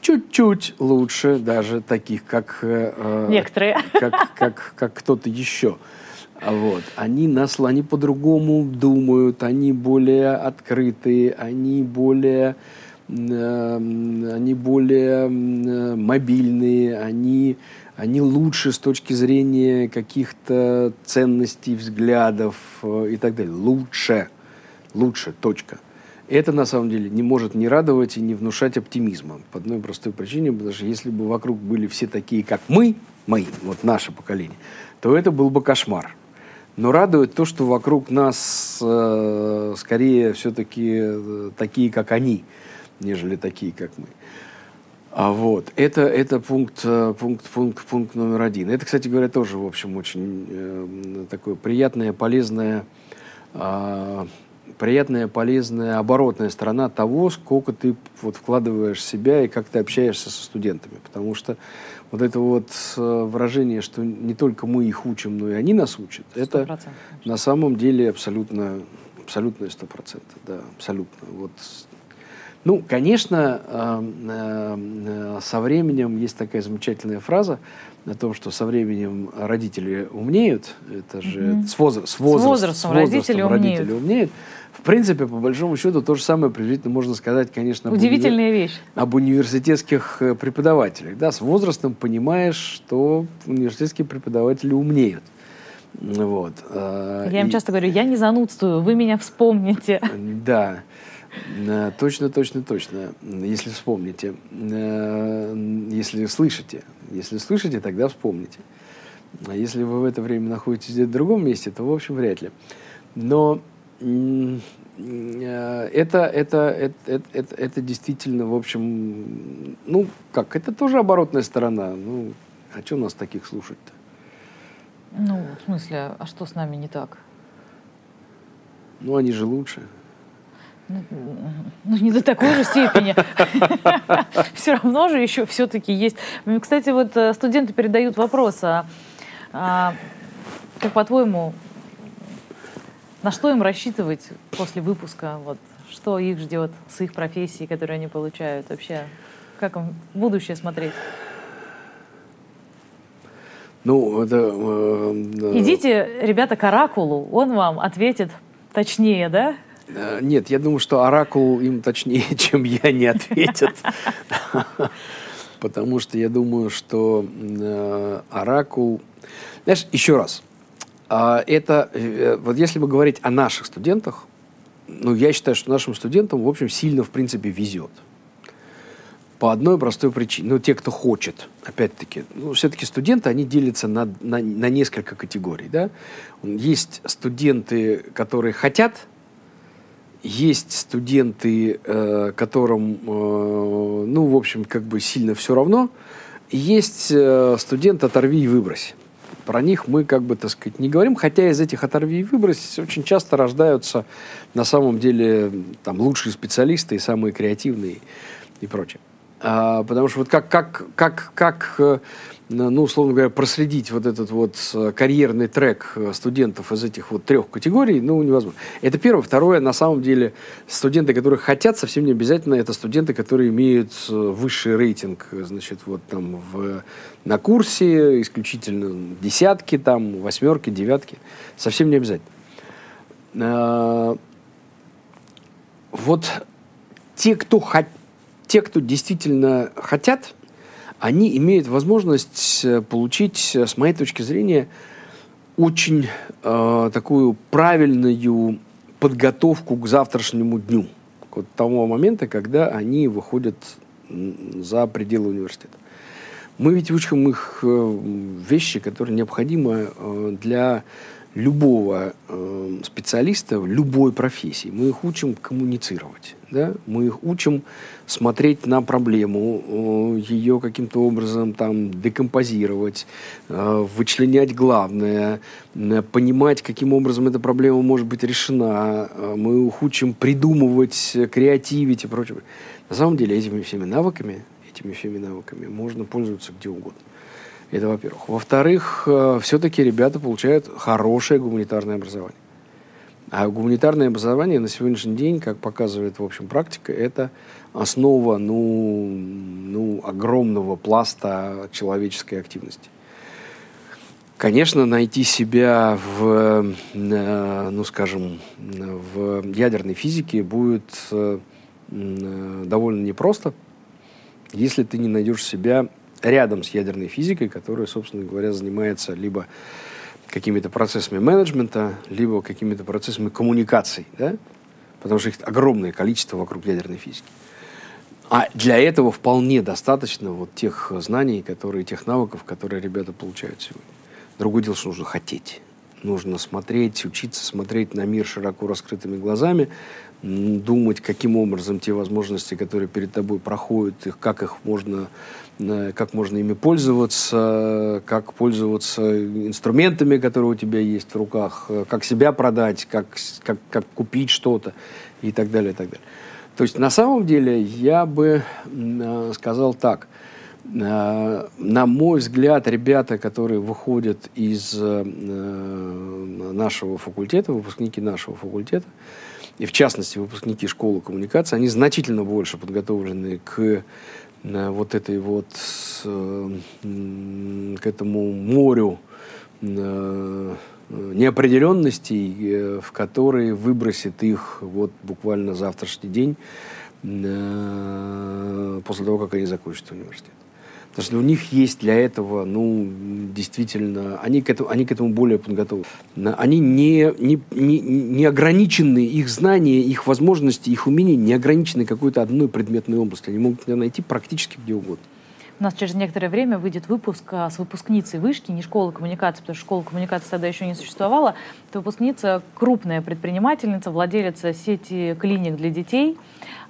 чуть-чуть лучше даже таких, как... Э, э, Некоторые. Как, как, как кто-то еще. Вот. Они, нас, они по-другому думают, они более открытые, они более, э, они более мобильные, они, они лучше с точки зрения каких-то ценностей, взглядов э, и так далее. Лучше. Лучше. Точка. Это на самом деле не может не радовать и не внушать оптимизма. По одной простой причине, потому что если бы вокруг были все такие, как мы, мы, вот наше поколение, то это был бы кошмар. Но радует то, что вокруг нас э, скорее все-таки э, такие, как они, нежели такие, как мы. А вот, это, это пункт, э, пункт, пункт, пункт номер один. Это, кстати говоря, тоже, в общем, очень э, такое приятное, полезное э, приятная, полезная, оборотная сторона того, сколько ты вот вкладываешь в себя и как ты общаешься со студентами. Потому что вот это вот э, выражение, что не только мы их учим, но и они нас учат, 100%. это на самом деле абсолютно, абсолютно сто процентов, да, абсолютно. Вот ну, конечно, э, э, со временем есть такая замечательная фраза о том, что со временем родители умнеют. Это же mm-hmm. с, возраст, с, возраст, с возрастом, с возрастом родители, родители умеют. умеют. В принципе, по большому счету, то же самое приблизительно можно сказать, конечно, Удивительная об, вещь. об университетских э, преподавателях. Да, с возрастом понимаешь, что университетские преподаватели умнеют. Вот. Э, я им и... часто говорю, я не занудствую, вы меня вспомните. Да. Э, точно, точно, точно. Если вспомните. Если слышите. Если слышите, тогда вспомните. А если вы в это время находитесь где-то в другом месте, то, в общем, вряд ли. Но Э, это, это, это, это, это действительно, в общем, ну, как, это тоже оборотная сторона. Ну, а что нас таких слушать-то? Ну, в смысле, а что с нами не так? Ну, они же лучше. Ну, ну не до такой же степени. <laughs> Все равно же еще все-таки есть. Кстати, вот э, студенты передают вопрос, а, а как по-твоему, на что им рассчитывать после выпуска? Вот, что их ждет с их профессией, которую они получают? Вообще, как им будущее смотреть? Ну, это... Э, Идите, ребята, к Оракулу, он вам ответит точнее, да? Э, нет, я думаю, что Оракул им точнее, <laughs> чем я, не ответит. <laughs> Потому что я думаю, что э, Оракул... Знаешь, еще раз, а, это, э, вот если бы говорить о наших студентах, ну, я считаю, что нашим студентам, в общем, сильно, в принципе, везет. По одной простой причине. Ну, те, кто хочет, опять-таки, ну, все-таки студенты, они делятся на, на, на несколько категорий, да. Есть студенты, которые хотят, есть студенты, э, которым, э, ну, в общем, как бы сильно все равно, есть э, студент «оторви и выбрось». Про них мы, как бы, так сказать, не говорим, хотя из этих «оторви и выбрось» очень часто рождаются, на самом деле, там, лучшие специалисты и самые креативные и прочее. А, потому что вот как, как, как, как э, ну, условно говоря, проследить вот этот вот э, карьерный трек э, студентов из этих вот трех категорий, ну, невозможно. Это первое. Второе, на самом деле, студенты, которые хотят, совсем не обязательно, это студенты, которые имеют э, высший рейтинг, значит, вот там в, на курсе, исключительно десятки, там, восьмерки, девятки. Совсем не обязательно. Вот те, кто, те, кто действительно хотят, они имеют возможность э, получить, э, с моей точки зрения, очень э, такую правильную подготовку к завтрашнему дню, к вот того момента, когда они выходят за пределы университета. Мы ведь учим их э, вещи, которые необходимы для любого э, специалиста в любой профессии. Мы их учим коммуницировать. Да? Мы их учим смотреть на проблему, э, ее каким-то образом там декомпозировать, э, вычленять главное, э, понимать, каким образом эта проблема может быть решена. Э, мы их учим придумывать, креативить и прочее. На самом деле этими всеми навыками, этими всеми навыками можно пользоваться где угодно. Это во-первых. Во-вторых, э, все-таки ребята получают хорошее гуманитарное образование. А гуманитарное образование на сегодняшний день, как показывает, в общем, практика, это основа, ну, ну, огромного пласта человеческой активности. Конечно, найти себя в, э, ну, скажем, в ядерной физике будет э, довольно непросто, если ты не найдешь себя рядом с ядерной физикой, которая, собственно говоря, занимается либо какими-то процессами менеджмента, либо какими-то процессами коммуникаций, да? потому что их огромное количество вокруг ядерной физики. А для этого вполне достаточно вот тех знаний, которые, тех навыков, которые ребята получают сегодня. Другое дело, что нужно хотеть. Нужно смотреть, учиться смотреть на мир широко раскрытыми глазами, думать, каким образом те возможности, которые перед тобой проходят, их, как их можно, как можно ими пользоваться, как пользоваться инструментами, которые у тебя есть в руках, э, как себя продать, как, как, как купить что-то и так далее, и так далее. То есть на самом деле я бы э, сказал так. На мой взгляд, ребята, которые выходят из нашего факультета, выпускники нашего факультета, и в частности выпускники школы коммуникации, они значительно больше подготовлены к э, вот этой вот, э, к этому морю э, неопределенностей, в которые выбросит их вот буквально завтрашний день после того, как они закончат университет. Потому что у них есть для этого, ну, действительно, они к этому, они к этому более подготовлены. Они не, не, не, не ограничены, их знания, их возможности, их умения не ограничены какой-то одной предметной областью. Они могут найти практически где угодно. У нас через некоторое время выйдет выпуск а, с выпускницей вышки, не школы коммуникации, потому что школа коммуникации тогда еще не существовала. Это выпускница, крупная предпринимательница, владелица сети клиник для детей.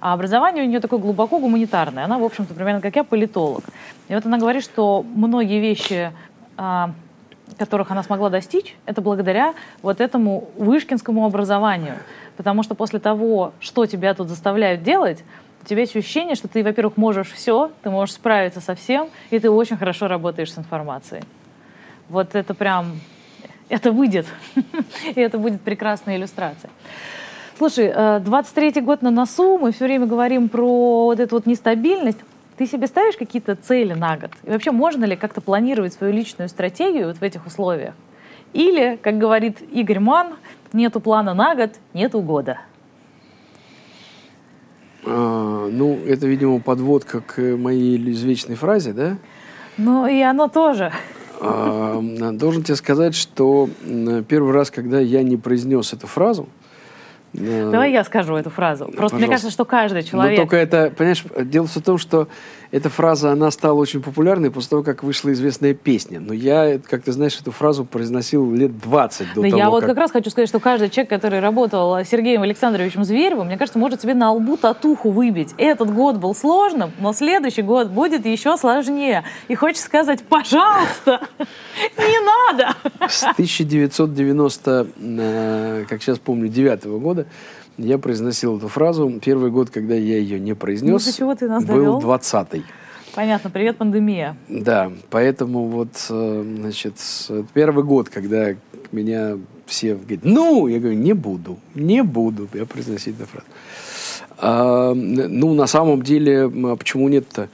А образование у нее такое глубоко гуманитарное. Она, в общем-то, примерно как я, политолог. И вот она говорит, что многие вещи а, которых она смогла достичь, это благодаря вот этому вышкинскому образованию. Потому что после того, что тебя тут заставляют делать, у тебя есть ощущение, что ты, во-первых, можешь все, ты можешь справиться со всем, и ты очень хорошо работаешь с информацией. Вот это прям, это выйдет, <laughs> и это будет прекрасная иллюстрация. Слушай, 23-й э, год на носу, мы все время говорим про вот эту вот нестабильность. Ты себе ставишь какие-то цели на год? И вообще можно ли как-то планировать свою личную стратегию вот в этих условиях? Или, как говорит Игорь Ман, нету плана на год, нету года. А, ну, это, видимо, подводка к моей извечной фразе, да? Ну, и оно тоже. А, должен тебе сказать, что первый раз, когда я не произнес эту фразу, Давай я скажу эту фразу. Просто Пожалуйста. мне кажется, что каждый человек... Но только это, понимаешь, дело в том, что эта фраза, она стала очень популярной после того, как вышла известная песня. Но я, как ты знаешь, эту фразу произносил лет 20 до да того, Я вот как... как раз хочу сказать, что каждый человек, который работал с Сергеем Александровичем Зверевым, мне кажется, может себе на лбу татуху выбить. Этот год был сложным, но следующий год будет еще сложнее. И хочется сказать, пожалуйста, <laughs> не надо. С 1990, э, как сейчас помню, 9 года я произносил эту фразу. Первый год, когда я ее не произнес, ну, чего ты нас был двадцатый. Понятно, привет, пандемия. Да, поэтому вот, э, значит, первый год, когда меня все говорят, ну, я говорю, не буду, не буду я произносить эту фразу. А, ну, на самом деле, а почему нет-то?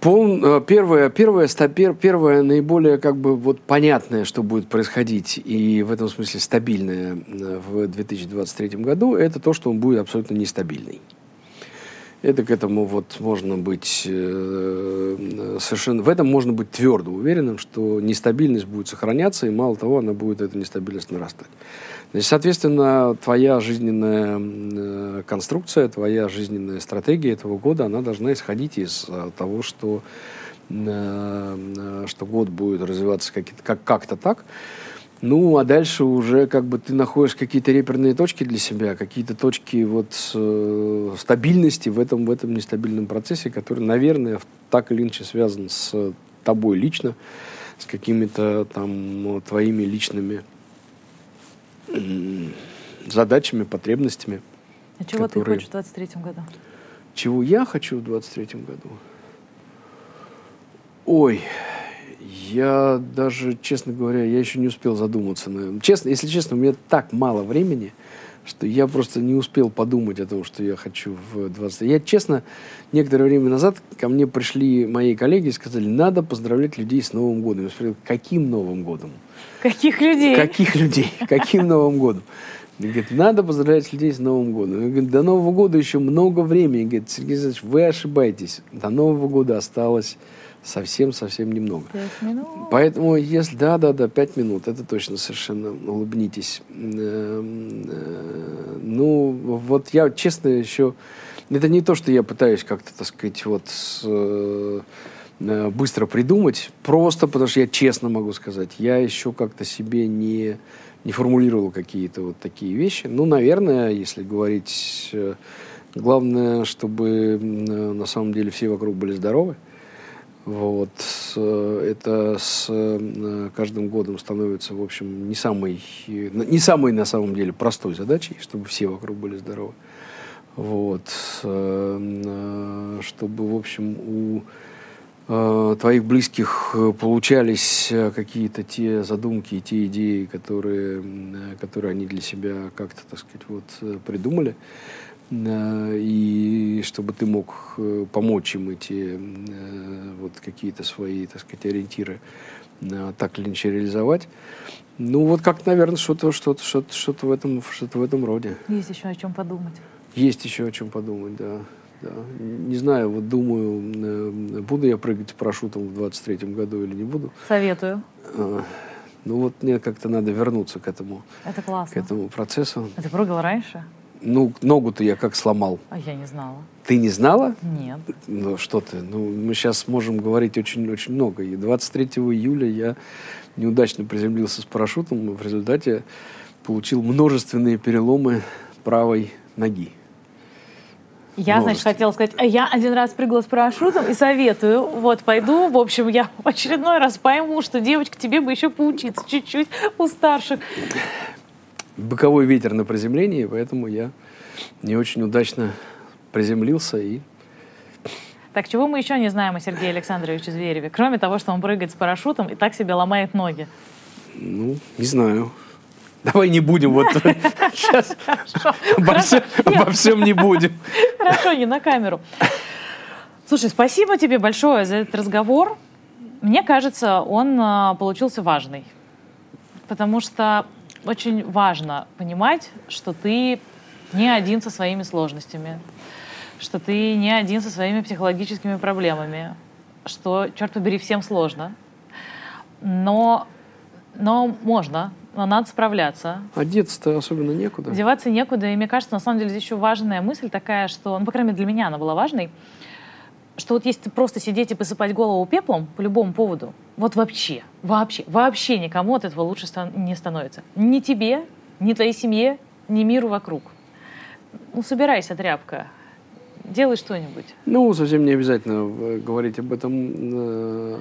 Пол, э, первое, первое, первое, наиболее как бы вот понятное, что будет происходить, и в этом смысле стабильное э, в 2023 году, это то, что он будет абсолютно нестабильный. Это к этому вот можно быть э, совершенно... В этом можно быть твердо уверенным, что нестабильность будет сохраняться, и мало того, она будет, эта нестабильность, нарастать. Значит, соответственно, твоя жизненная э, конструкция, твоя жизненная стратегия этого года, она должна исходить из э, того, что, э, что год будет развиваться как, как, как-то так. Ну, а дальше уже как бы ты находишь какие-то реперные точки для себя, какие-то точки вот э, стабильности в этом, в этом нестабильном процессе, который, наверное, так или иначе связан с тобой лично, с какими-то там твоими личными задачами, потребностями. А чего которые... ты хочешь в 23 году? Чего я хочу в 23 году? Ой, я даже, честно говоря, я еще не успел задуматься. Честно, если честно, у меня так мало времени, что я просто не успел подумать о том, что я хочу в 20. Я, честно, некоторое время назад ко мне пришли мои коллеги и сказали, надо поздравлять людей с Новым годом. Я спросил, каким Новым годом? Каких людей? Каких людей? <laughs> Каким Новым годом? Он говорит, надо поздравлять людей с Новым годом. Он говорит, до Нового года еще много времени. Он говорит, Сергей Александрович, вы ошибаетесь. До Нового года осталось совсем-совсем немного. Пять минут. Поэтому, если да, да, да, пять минут, это точно совершенно улыбнитесь. Эм, э, ну, вот я, честно, еще... Это не то, что я пытаюсь как-то, так сказать, вот э, быстро придумать, просто потому что я честно могу сказать, я еще как-то себе не, не формулировал какие-то вот такие вещи. Ну, наверное, если говорить... Главное, чтобы на самом деле все вокруг были здоровы. Вот. Это с э, каждым годом становится, в общем, не самой, не самой на самом деле простой задачей, чтобы все вокруг были здоровы. Вот. Э, чтобы, в общем, у э, твоих близких получались какие-то те задумки и те идеи, которые, которые они для себя как-то, так сказать, вот придумали. Э, и чтобы ты мог э, помочь им эти э, вот какие-то свои, так сказать, ориентиры так или иначе реализовать. Ну, вот как, наверное, что-то что -то, что -то, что -то в, этом, что в этом роде. Есть еще о чем подумать. Есть еще о чем подумать, да. Да. Не знаю, вот думаю, буду я прыгать парашютом в 23-м году или не буду. Советую. А, ну вот мне как-то надо вернуться к этому, Это классно. к этому процессу. А ты прыгал раньше? Ну, ногу-то я как сломал. А я не знала. Ты не знала? Нет. Ну, что ты. Ну, мы сейчас можем говорить очень-очень много. И 23 июля я неудачно приземлился с парашютом, и в результате получил множественные переломы правой ноги. Я, значит, хотела сказать, а я один раз прыгала с парашютом и советую, вот, пойду, в общем, я в очередной раз пойму, что, девочка, тебе бы еще поучиться чуть-чуть у старших боковой ветер на приземлении, поэтому я не очень удачно приземлился и так чего мы еще не знаем о Сергее Александровиче Звереве, кроме того, что он прыгает с парашютом и так себе ломает ноги? Ну, не знаю. Давай не будем вот сейчас. Обо всем не будем. Хорошо, не на камеру. Слушай, спасибо тебе большое за этот разговор. Мне кажется, он а, получился важный. Потому что очень важно понимать, что ты не один со своими сложностями, что ты не один со своими психологическими проблемами, что, черт побери, всем сложно. Но, но можно, но надо справляться. Одеться-то особенно некуда. Одеваться некуда. И мне кажется, на самом деле, здесь еще важная мысль такая, что, ну, по крайней мере, для меня она была важной, что вот если просто сидеть и посыпать голову пеплом по любому поводу, вот вообще, вообще, вообще никому от этого лучше не становится. Ни тебе, ни твоей семье, ни миру вокруг. Ну, собирайся, тряпка, делай что-нибудь. Ну, совсем не обязательно э, говорить об этом э,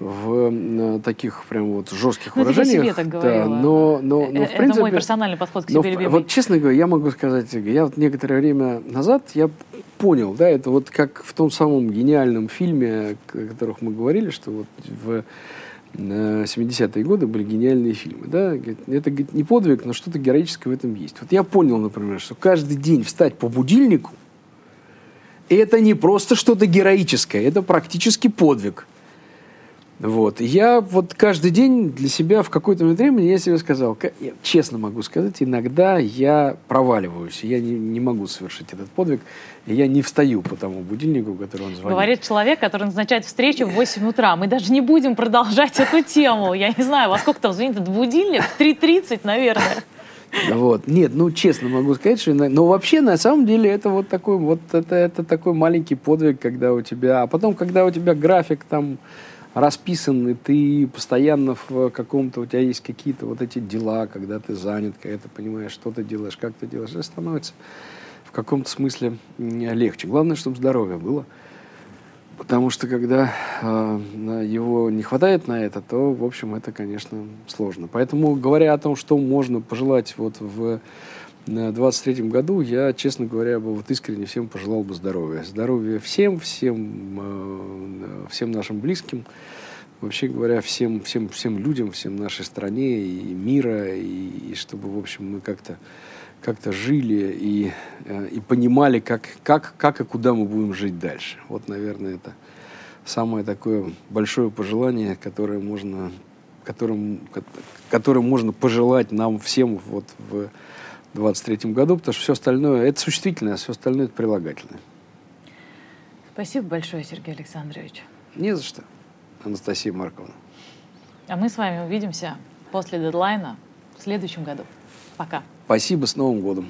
в э, таких прям вот жестких ну, выражениях. Себе так говорила. Да, но, но, но, в принципе, Это мой персональный подход к себе но, Вот честно говоря, я могу сказать, я вот некоторое время назад я понял, да, это вот как в том самом гениальном фильме, о которых мы говорили, что вот в 70-е годы были гениальные фильмы, да, это говорит, не подвиг, но что-то героическое в этом есть. Вот я понял, например, что каждый день встать по будильнику, это не просто что-то героическое, это практически подвиг. Вот. Я вот каждый день для себя в какой-то момент времени я себе сказал, я честно могу сказать, иногда я проваливаюсь, я не, не могу совершить этот подвиг, я не встаю по тому будильнику, который он звонит. Говорит человек, который назначает встречу в 8 утра. Мы даже не будем продолжать эту тему. Я не знаю, во сколько там звонит этот будильник? В 3.30, наверное. Вот. Нет, ну честно могу сказать, что но вообще на самом деле это вот такой вот это, это такой маленький подвиг, когда у тебя, а потом, когда у тебя график там расписаны, ты постоянно в каком-то, у тебя есть какие-то вот эти дела, когда ты занят, когда ты понимаешь, что ты делаешь, как ты делаешь, это становится в каком-то смысле легче. Главное, чтобы здоровье было. Потому что когда э, его не хватает на это, то, в общем, это, конечно, сложно. Поэтому, говоря о том, что можно пожелать вот в 23 году, я, честно говоря, бы вот искренне всем пожелал бы здоровья. Здоровья всем, всем, э, всем нашим близким, вообще говоря, всем, всем, всем людям, всем нашей стране и мира, и, и чтобы, в общем, мы как-то как-то жили и, э, и понимали, как, как, как и куда мы будем жить дальше. Вот, наверное, это самое такое большое пожелание, которое можно, которым, которым можно пожелать нам всем вот в 23 году, потому что все остальное, это существительное, а все остальное это прилагательное. Спасибо большое, Сергей Александрович. Не за что, Анастасия Марковна. А мы с вами увидимся после дедлайна в следующем году. Пока. Спасибо, с Новым годом!